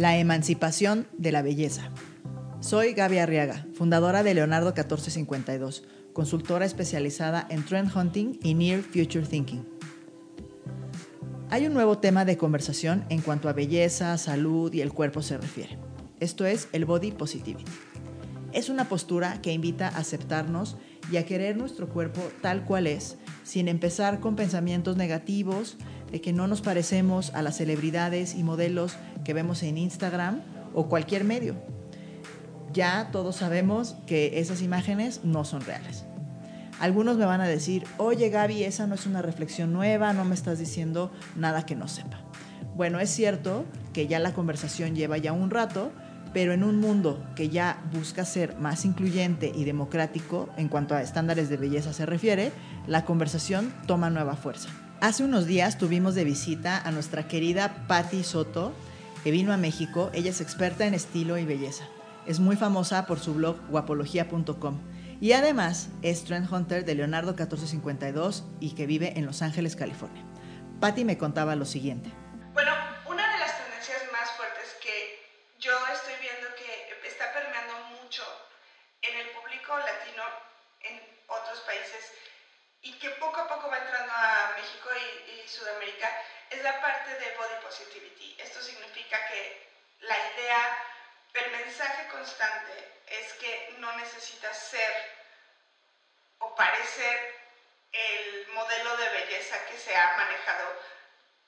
La emancipación de la belleza. Soy Gaby Arriaga, fundadora de Leonardo 1452, consultora especializada en trend hunting y near future thinking. Hay un nuevo tema de conversación en cuanto a belleza, salud y el cuerpo se refiere. Esto es el body positivity. Es una postura que invita a aceptarnos y a querer nuestro cuerpo tal cual es, sin empezar con pensamientos negativos de que no nos parecemos a las celebridades y modelos que vemos en Instagram o cualquier medio. Ya todos sabemos que esas imágenes no son reales. Algunos me van a decir, oye Gaby, esa no es una reflexión nueva, no me estás diciendo nada que no sepa. Bueno, es cierto que ya la conversación lleva ya un rato, pero en un mundo que ya busca ser más incluyente y democrático en cuanto a estándares de belleza se refiere, la conversación toma nueva fuerza. Hace unos días tuvimos de visita a nuestra querida Patti Soto, que vino a México. Ella es experta en estilo y belleza. Es muy famosa por su blog guapología.com y además es trend hunter de Leonardo 1452 y que vive en Los Ángeles, California. Patti me contaba lo siguiente. Bueno, una de las tendencias más fuertes que yo estoy viendo que está permeando mucho en el público latino en otros países y que poco a poco va entrando a México y, Sudamérica es la parte de body positivity. Esto significa que la idea, el mensaje constante es que no necesitas ser o parecer el modelo de belleza que se ha manejado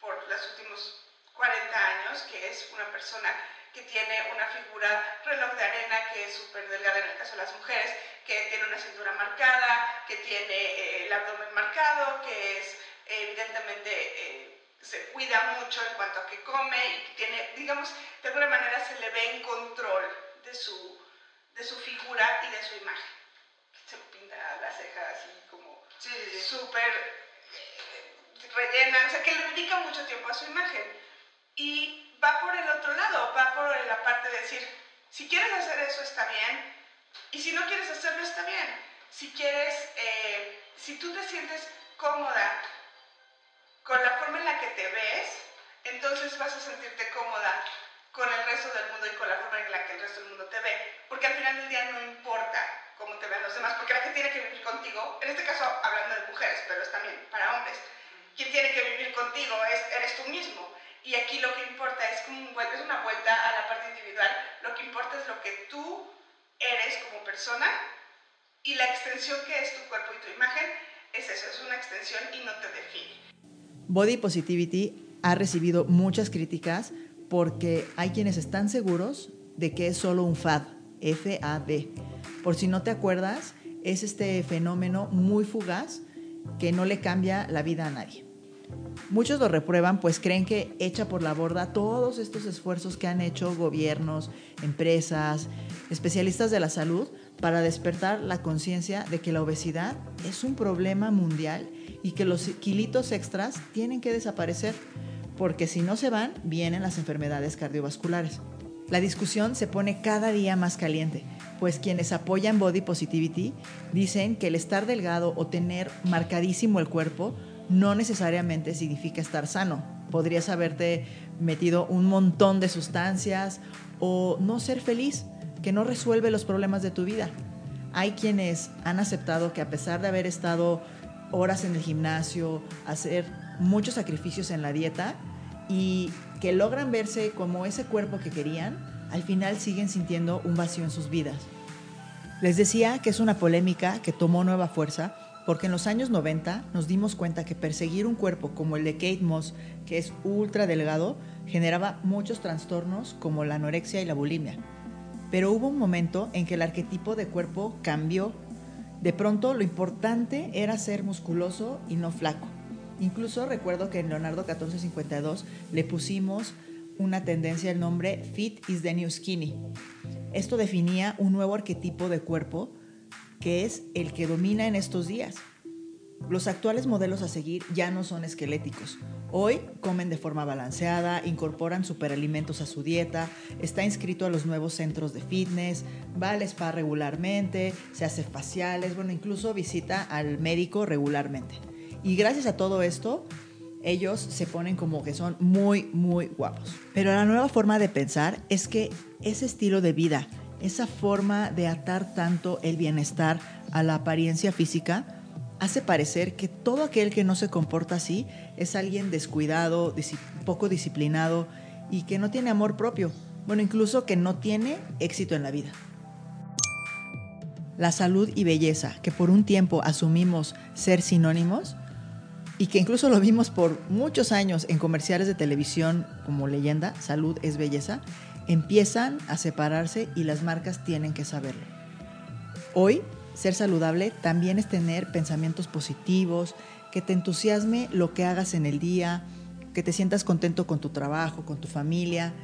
por los últimos 40 años, que es una persona que tiene una figura reloj de arena, que es súper delgada en el caso de las mujeres, que tiene una cintura marcada, que tiene eh, el abdomen marcado, que es evidentemente eh, se cuida mucho en cuanto a que come y tiene, digamos, de alguna manera se le ve en control de su, de su figura y de su imagen. Se pinta las cejas así como súper eh, rellena, o sea que le dedica mucho tiempo a su imagen. Y va por el otro lado, va por la parte de decir, si quieres hacer eso está bien, y si no quieres hacerlo, está bien. Si quieres, eh, si tú te sientes cómoda con la forma en la que te ves, entonces vas a sentirte cómoda con el resto del mundo y con la forma en la que el resto del mundo te ve. Porque al final del día no importa cómo te vean los demás, porque la que tiene que vivir contigo, en este caso hablando de mujeres, pero es también para hombres, quien tiene que vivir contigo es, eres tú mismo. Y aquí lo que importa es, como, es una vuelta a la parte individual, lo que importa es lo que tú eres como persona y la extensión que es tu cuerpo y tu imagen es eso, es una extensión y no te define. Body Positivity ha recibido muchas críticas porque hay quienes están seguros de que es solo un FAD, F-A-D. Por si no te acuerdas, es este fenómeno muy fugaz que no le cambia la vida a nadie. Muchos lo reprueban pues creen que echa por la borda todos estos esfuerzos que han hecho gobiernos, empresas, especialistas de la salud para despertar la conciencia de que la obesidad es un problema mundial y que los kilitos extras tienen que desaparecer porque si no se van, vienen las enfermedades cardiovasculares. La discusión se pone cada día más caliente, pues quienes apoyan Body Positivity dicen que el estar delgado o tener marcadísimo el cuerpo no necesariamente significa estar sano. Podrías haberte metido un montón de sustancias o no ser feliz, que no resuelve los problemas de tu vida. Hay quienes han aceptado que a pesar de haber estado horas en el gimnasio, hacer muchos sacrificios en la dieta y que logran verse como ese cuerpo que querían, al final siguen sintiendo un vacío en sus vidas. Les decía que es una polémica que tomó nueva fuerza porque en los años 90 nos dimos cuenta que perseguir un cuerpo como el de Kate Moss, que es ultra delgado, generaba muchos trastornos como la anorexia y la bulimia. Pero hubo un momento en que el arquetipo de cuerpo cambió. De pronto lo importante era ser musculoso y no flaco. Incluso recuerdo que en Leonardo 1452 le pusimos una tendencia el nombre Fit is the New Skinny. Esto definía un nuevo arquetipo de cuerpo que es el que domina en estos días. Los actuales modelos a seguir ya no son esqueléticos. Hoy comen de forma balanceada, incorporan superalimentos a su dieta, está inscrito a los nuevos centros de fitness, va al spa regularmente, se hace faciales, bueno, incluso visita al médico regularmente. Y gracias a todo esto, ellos se ponen como que son muy, muy guapos. Pero la nueva forma de pensar es que ese estilo de vida, esa forma de atar tanto el bienestar a la apariencia física, hace parecer que todo aquel que no se comporta así es alguien descuidado, poco disciplinado y que no tiene amor propio. Bueno, incluso que no tiene éxito en la vida. La salud y belleza, que por un tiempo asumimos ser sinónimos, y que incluso lo vimos por muchos años en comerciales de televisión como leyenda, salud es belleza, empiezan a separarse y las marcas tienen que saberlo. Hoy, ser saludable también es tener pensamientos positivos, que te entusiasme lo que hagas en el día, que te sientas contento con tu trabajo, con tu familia,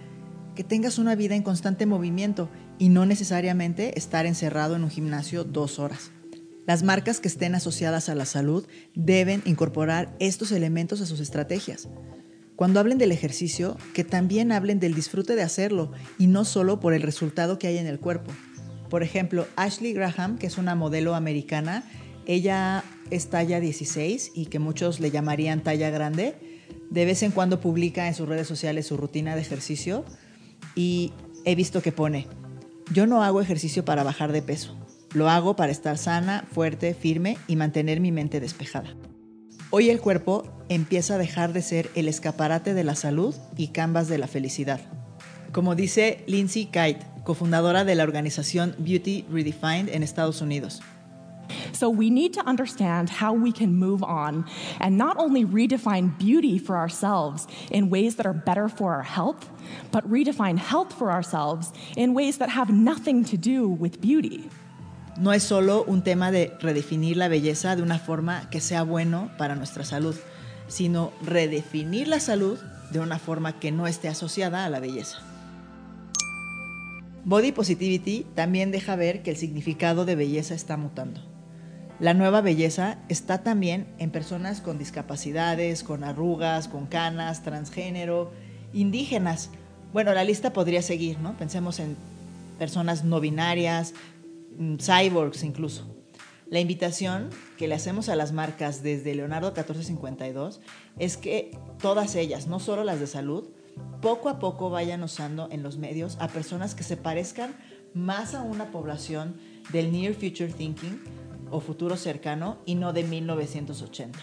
que tengas una vida en constante movimiento y no necesariamente estar encerrado en un gimnasio dos horas. Las marcas que estén asociadas a la salud deben incorporar estos elementos a sus estrategias. Cuando hablen del ejercicio, que también hablen del disfrute de hacerlo y no solo por el resultado que hay en el cuerpo. Por ejemplo, Ashley Graham, que es una modelo americana, ella es talla 16 y que muchos le llamarían talla grande. De vez en cuando publica en sus redes sociales su rutina de ejercicio y he visto que pone, yo no hago ejercicio para bajar de peso, lo hago para estar sana, fuerte, firme y mantener mi mente despejada. Hoy el cuerpo empieza a dejar de ser el escaparate de la salud y canvas de la felicidad. Como dice Lindsay Kite, cofundadora de la organización Beauty Redefined en Estados Unidos. So we need to understand how we can move on and not only redefine beauty for ourselves in ways that are better for our health, but redefine health for ourselves in ways that have nothing to do with beauty. no es solo un tema de redefinir la belleza de una forma que sea bueno para nuestra salud, sino redefinir la salud de una forma que no esté asociada a la belleza. Body Positivity también deja ver que el significado de belleza está mutando. La nueva belleza está también en personas con discapacidades, con arrugas, con canas, transgénero, indígenas. Bueno, la lista podría seguir, ¿no? Pensemos en personas no binarias, Mm, cyborgs incluso. La invitación que le hacemos a las marcas desde Leonardo 1452 es que todas ellas, no solo las de salud, poco a poco vayan usando en los medios a personas que se parezcan más a una población del Near Future Thinking o futuro cercano y no de 1980.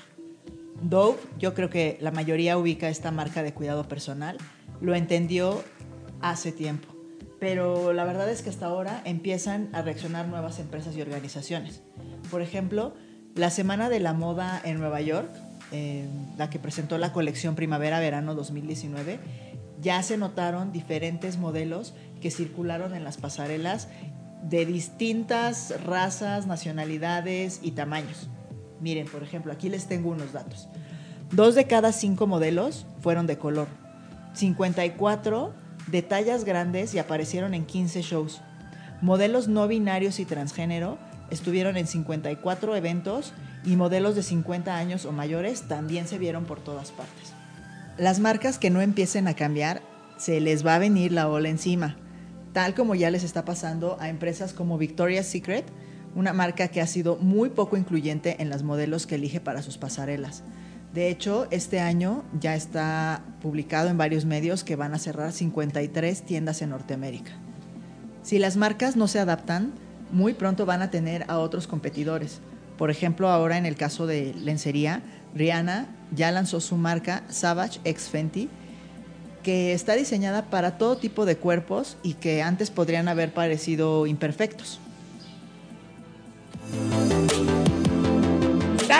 Dove, yo creo que la mayoría ubica esta marca de cuidado personal, lo entendió hace tiempo pero la verdad es que hasta ahora empiezan a reaccionar nuevas empresas y organizaciones. Por ejemplo, la Semana de la Moda en Nueva York, la que presentó la colección Primavera-Verano 2019, ya se notaron diferentes modelos que circularon en las pasarelas de distintas razas, nacionalidades y tamaños. Miren, por ejemplo, aquí les tengo unos datos. Dos de cada cinco modelos fueron de color. 54 de tallas grandes y aparecieron en 15 shows. Modelos no binarios y transgénero estuvieron en 54 eventos y modelos de 50 años o mayores también se vieron por todas partes. Las marcas que no empiecen a cambiar, se les va a venir la ola encima, tal como ya les está pasando a empresas como Victoria's Secret, una marca que ha sido muy poco incluyente en los modelos que elige para sus pasarelas. De hecho, este año ya está publicado en varios medios que van a cerrar 53 tiendas en Norteamérica. Si las marcas no se adaptan, muy pronto van a tener a otros competidores. Por ejemplo, ahora en el caso de lencería, Rihanna ya lanzó su marca Savage X Fenty, que está diseñada para todo tipo de cuerpos y que antes podrían haber parecido imperfectos.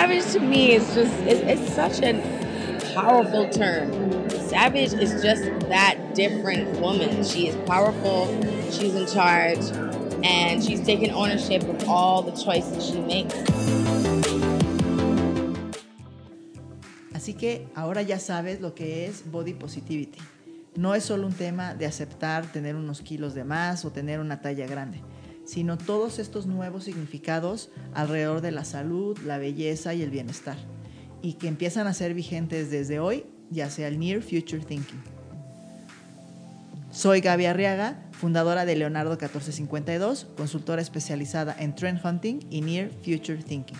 savage to me is just it's, it's such a powerful term. Savage is just that different woman. She is powerful, she's in charge, and she's taking ownership of all the choices she makes. Así que ahora ya sabes lo que es body positivity. No es solo un tema de aceptar tener unos kilos de más o tener una talla grande sino todos estos nuevos significados alrededor de la salud, la belleza y el bienestar, y que empiezan a ser vigentes desde hoy, ya sea el Near Future Thinking. Soy Gaby Arriaga, fundadora de Leonardo 1452, consultora especializada en Trend Hunting y Near Future Thinking.